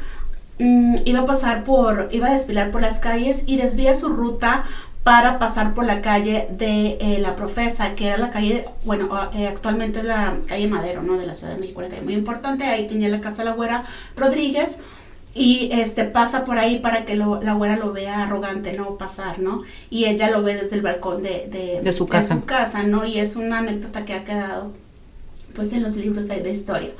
Mm, iba a pasar por, iba a desfilar por las calles y desvía su ruta para pasar por la calle de eh, la Profesa, que era la calle, bueno, eh, actualmente es la calle Madero, ¿no? De la Ciudad de México, una calle muy importante, ahí tenía la casa de la güera Rodríguez, y este pasa por ahí para que la güera lo vea arrogante, ¿no? Pasar, ¿no? Y ella lo ve desde el balcón de, de, su casa. De su casa, ¿no? Y es una anécdota que ha quedado, pues, en los libros de, de historia.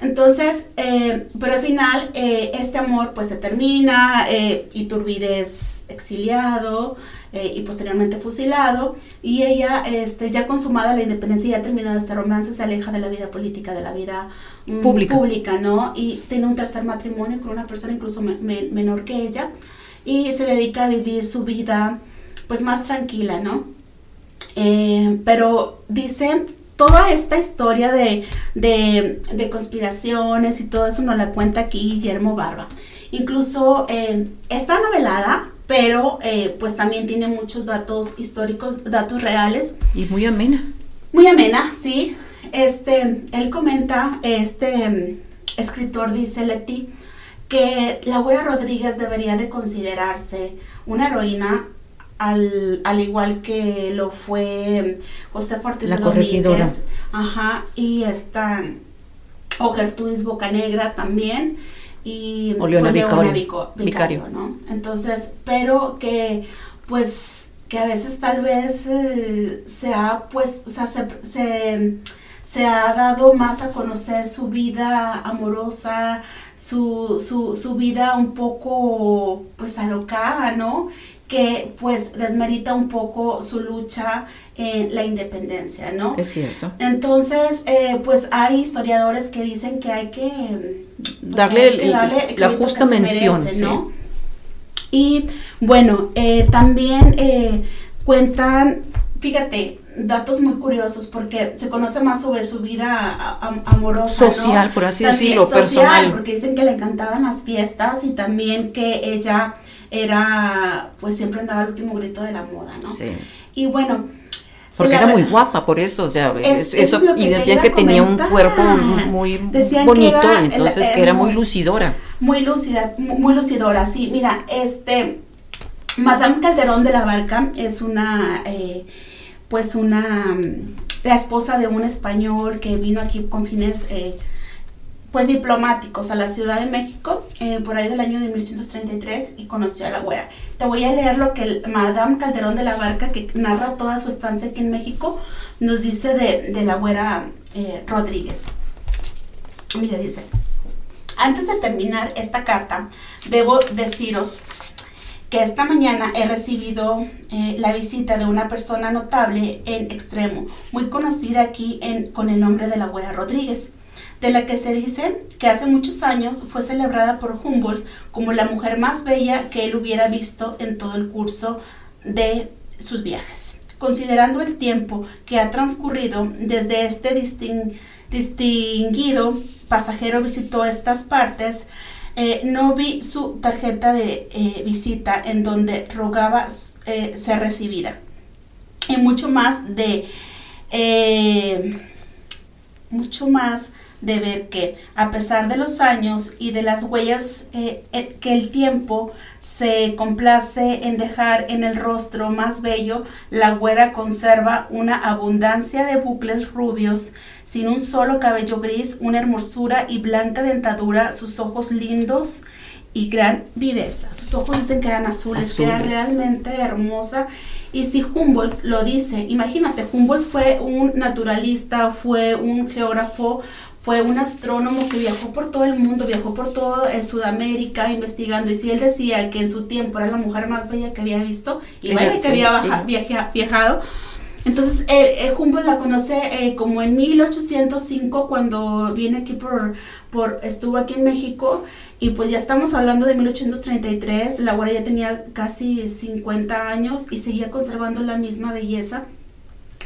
Entonces, eh, pero al final eh, este amor pues se termina, eh, Iturbide es exiliado eh, y posteriormente fusilado y ella este, ya consumada la independencia y ya terminado este romance se aleja de la vida política, de la vida mm, pública. ¿no? Y tiene un tercer matrimonio con una persona incluso menor que ella y se dedica a vivir su vida pues más tranquila, ¿no? pero dice toda esta historia de, conspiraciones y todo eso nos la cuenta aquí Guillermo Barba. Incluso eh, está novelada, pero eh, pues también tiene muchos datos históricos, datos reales. Y muy amena. Muy amena, sí. Este, él comenta, este mm, escritor dice Leti, que la abuela Rodríguez debería de considerarse una heroína al, al, igual que lo fue José Ortiz la corregidora. Ajá, y está o Gertrudis Bocanegra también y Oleona Vicario, ¿no? Entonces, pero que pues que a veces tal vez eh, se ha pues, o sea, se, se, se, ha dado más a conocer su vida amorosa, su, su, su vida un poco pues alocada, ¿no? Que pues desmerita un poco su lucha en la independencia, ¿no? Es cierto. Entonces, eh, pues hay historiadores que dicen que hay que pues, darle, la justa mención, ¿no? Y bueno, eh, también eh, cuentan, fíjate, datos muy curiosos porque se conoce más sobre su vida amorosa. Social, por así decirlo, social, personal. Porque dicen que le encantaban las fiestas y también que ella era, pues siempre andaba el último grito de la moda, ¿no? Sí. Y bueno. Porque era muy guapa, por eso, o sea, eso, y decían que tenía un cuerpo muy bonito, entonces que era muy lucidora. Muy lúcida, muy lucidora, sí. Mira, este, Madame Calderón de la Barca es una, eh, pues una, la esposa de un español que vino aquí con fines eh, pues diplomáticos a la Ciudad de México eh, por ahí del año de 1833 y conoció a la güera. Te voy a leer lo que Madame Calderón de la Barca, que narra toda su estancia aquí en México, nos dice de, la güera eh, Rodríguez. Mira, dice, antes de terminar esta carta, debo deciros que esta mañana he recibido eh, la visita de una persona notable en extremo, muy conocida aquí con el nombre de la güera Rodríguez de la que se dice que hace muchos años fue celebrada por Humboldt como la mujer más bella que él hubiera visto en todo el curso de sus viajes. Considerando el tiempo que ha transcurrido desde este distinguido pasajero visitó estas partes, eh, no vi su tarjeta de eh, visita en donde rogaba eh, ser recibida. Y mucho más de, mucho más de ver que a pesar de los años y de las huellas que el tiempo se complace en dejar en el rostro más bello, la güera conserva una abundancia de bucles rubios, sin un solo cabello gris, una hermosura y blanca dentadura, sus ojos lindos y gran viveza. Sus ojos dicen que eran azules, que era realmente hermosa. Y si Humboldt lo dice, imagínate, Humboldt fue un naturalista, fue un geógrafo, fue un astrónomo que viajó por todo el mundo, viajó por todo en Sudamérica investigando. Y si él decía que en su tiempo era la mujer más bella que había visto, y vaya que había viajado, entonces eh, Humboldt la conoce eh, como en 1805 cuando viene aquí por, por, estuvo aquí en México y pues ya estamos hablando de 1833, la ya tenía casi 50 años y seguía conservando la misma belleza.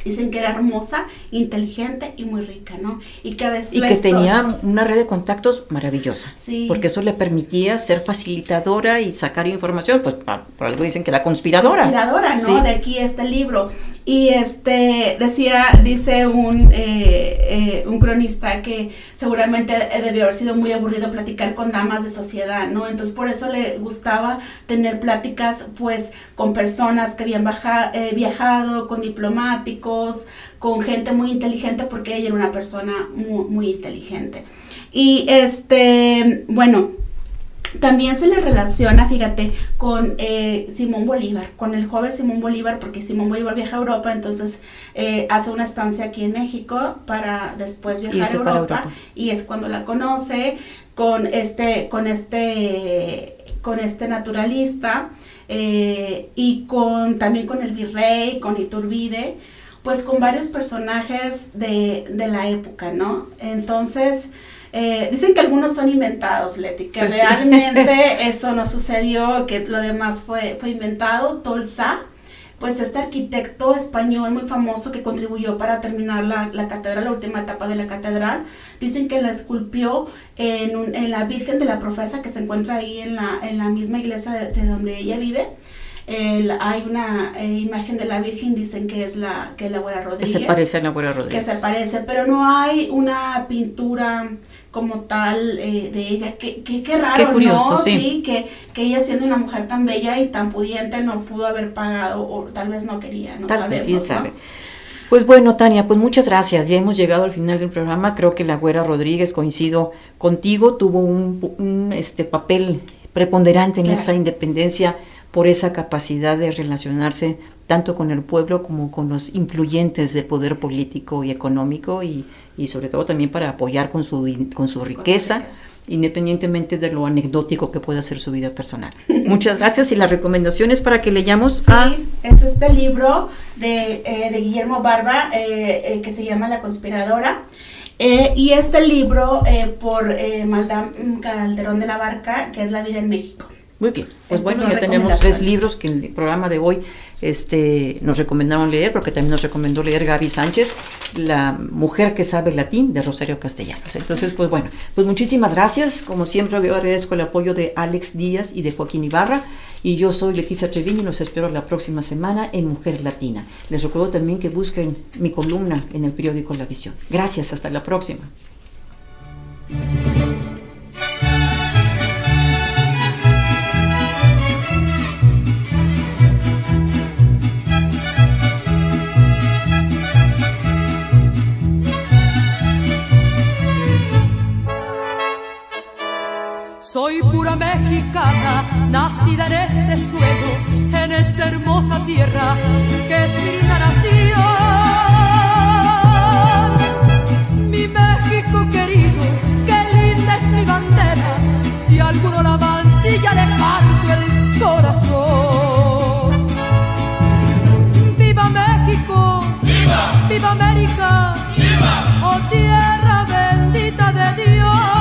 Dicen que era hermosa, inteligente y muy rica, ¿no? Y que a veces... Y que tenía una red de contactos maravillosa. Sí. Porque eso le permitía ser facilitadora y sacar información. Pues por algo dicen que era conspiradora. Conspiradora, ¿no? De aquí este libro. Y este decía, dice un, eh, eh, un cronista que seguramente debió haber sido muy aburrido platicar con damas de sociedad, ¿no? Entonces por eso le gustaba tener pláticas pues con personas que habían eh, viajado, con diplomáticos, con gente muy inteligente, porque ella era una persona muy, muy inteligente. Y este, bueno, también se le relaciona, fíjate, con eh, Simón Bolívar, con el joven Simón Bolívar, porque Simón Bolívar viaja a Europa, entonces eh, hace una estancia aquí en México para después viajar a Europa, y es cuando la conoce con este, con este, con este naturalista eh, y con también con el virrey, con Iturbide, pues con varios personajes de, de la época, ¿no? Entonces eh, dicen que algunos son inventados, Leti, que pues realmente eso no sucedió, que lo demás fue, fue inventado. Tolsa, pues este arquitecto español muy famoso que contribuyó para terminar la, la catedral, la última etapa de la catedral, dicen que la esculpió en, en, la Virgen de la Profesa que se encuentra ahí en la, en la misma iglesia de, donde ella vive. hay una eh, imagen de la Virgen, dicen que es la, que es la Güera Rodríguez. Que se parece a la Güera Rodríguez. Que se parece, pero no hay una pintura como tal eh, de ella. Qué que, raro, Qué curioso, ¿no? Sí, que, que, ella siendo una mujer tan bella y tan pudiente no pudo haber pagado o tal vez no quería, no tal vez sí sabe. Pues bueno, Tania, pues muchas gracias. Ya hemos llegado al final del programa. Creo que la Güera Rodríguez, coincido contigo, tuvo un, este papel preponderante en nuestra independencia por esa capacidad de relacionarse tanto con el pueblo como con los influyentes del poder político y económico y, y sobre todo también para apoyar con su, con su riqueza independientemente de lo anecdótico que pueda ser su vida personal. Muchas gracias y las recomendaciones para que leyamos sí, es este libro de, eh, de Guillermo Barba eh, eh, que se llama La conspiradora. y este libro por Maldán Calderón de la Barca, que es La vida en México. Muy bien, pues bueno, ya tenemos tres libros que en el programa de hoy este, nos recomendaron leer, porque también nos recomendó leer Gaby Sánchez, La mujer que sabe latín de Rosario Castellanos. Entonces, pues bueno, pues muchísimas gracias. Como siempre, yo agradezco el apoyo de Alex Díaz y de Joaquín Ibarra. Y yo soy Leticia Treviño y los espero la próxima semana en Mujer Latina. Les recuerdo también que busquen mi columna en el periódico La Visión. Gracias, hasta la próxima. Soy pura mexicana, nacida en este suelo, en esta hermosa tierra que es mi linda nación. Mi México querido, qué linda es mi bandera, si alguno la mancilla le parto el corazón. ¡Viva México! ¡Viva! ¡Viva América! ¡Viva! ¡Oh tierra bendita de Dios!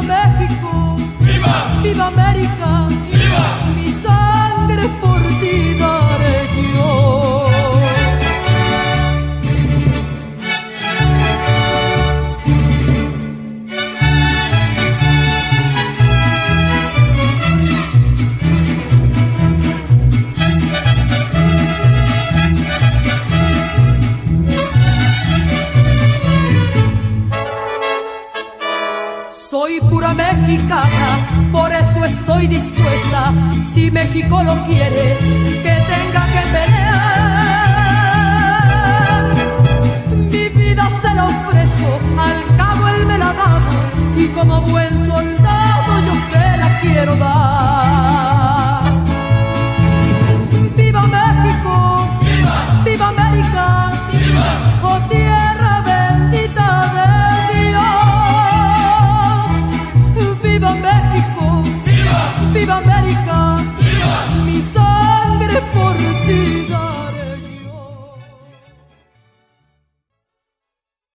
¡Viva México! ¡Viva! ¡Viva América! ¡Viva! Mi sangre por ti por eso estoy dispuesta, si México lo quiere, que tenga que pelear. Mi vida se la ofrezco, al cabo él me la ha y como buen soldado yo se la quiero dar.